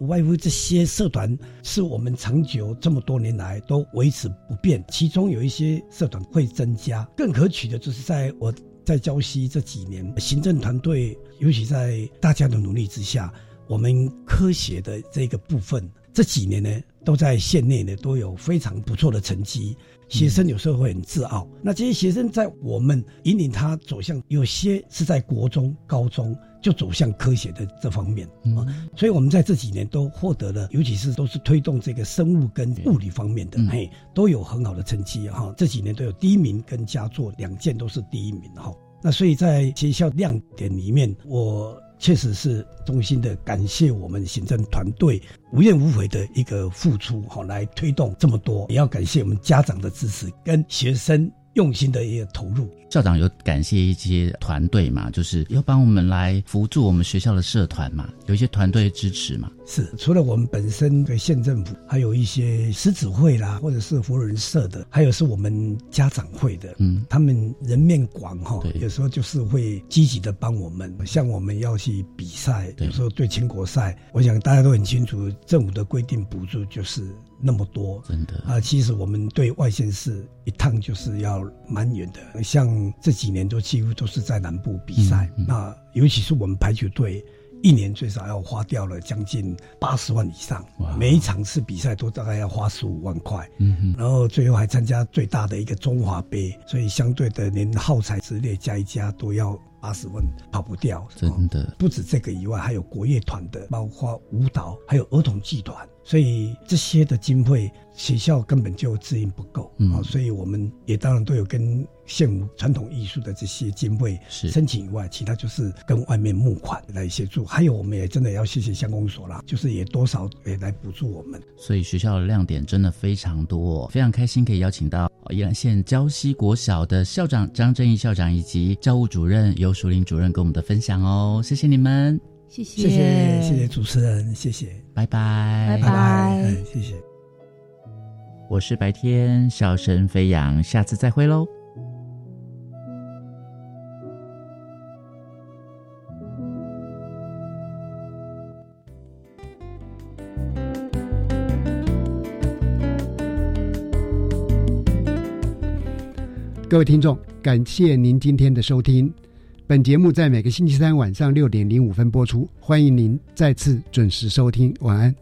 无外乎这些社团是我们长久这么多年来都维持不变，其中有一些社团会增加。更可取的就是在我在礁溪这几年，行政团队尤其在大家的努力之下。我们科学的这个部分，这几年呢，都在县内呢都有非常不错的成绩。学生有时候会很自傲。那这些学生在我们引领他走向，有些是在国中、高中就走向科学的这方面啊。所以我们在这几年都获得了，尤其是都是推动这个生物跟物理方面的，嘿，都有很好的成绩哈。这几年都有第一名跟佳作两件都是第一名哈。那所以在学校亮点里面，我。确实是衷心的感谢我们行政团队无怨无悔的一个付出，好来推动这么多，也要感谢我们家长的支持跟学生。用心的一个投入，校长有感谢一些团队嘛，就是要帮我们来辅助我们学校的社团嘛，有一些团队支持嘛。是，除了我们本身的县政府，还有一些狮子会啦，或者是福人社的，还有是我们家长会的，嗯，他们人面广哈，有时候就是会积极的帮我们。像我们要去比赛，有时候对全国赛，我想大家都很清楚，政府的规定补助就是。那么多，真的啊！其实我们对外县市一趟就是要蛮远的，像这几年都几乎都是在南部比赛。那尤其是我们排球队，一年最少要花掉了将近八十万以上，每一场次比赛都大概要花十五万块。嗯然后最后还参加最大的一个中华杯，所以相对的连耗材之类加一加都要八十万，跑不掉。真的，不止这个以外，还有国乐团的，包括舞蹈，还有儿童剧团。所以这些的经费，学校根本就资源不够啊，所以我们也当然都有跟县传统艺术的这些经费申请以外，其他就是跟外面募款来协助。还有，我们也真的要谢谢乡公所啦，就是也多少也来补助我们。所以学校的亮点真的非常多，非常开心可以邀请到宜兰县礁溪国小的校长张正义校长以及教务主任尤淑玲主任跟我们的分享哦，谢谢你们。谢谢谢谢谢谢主持人，谢谢，拜拜拜拜，谢谢。我是白天笑声飞扬，下次再会喽。各位听众，感谢您今天的收听。本节目在每个星期三晚上六点零五分播出，欢迎您再次准时收听。晚安。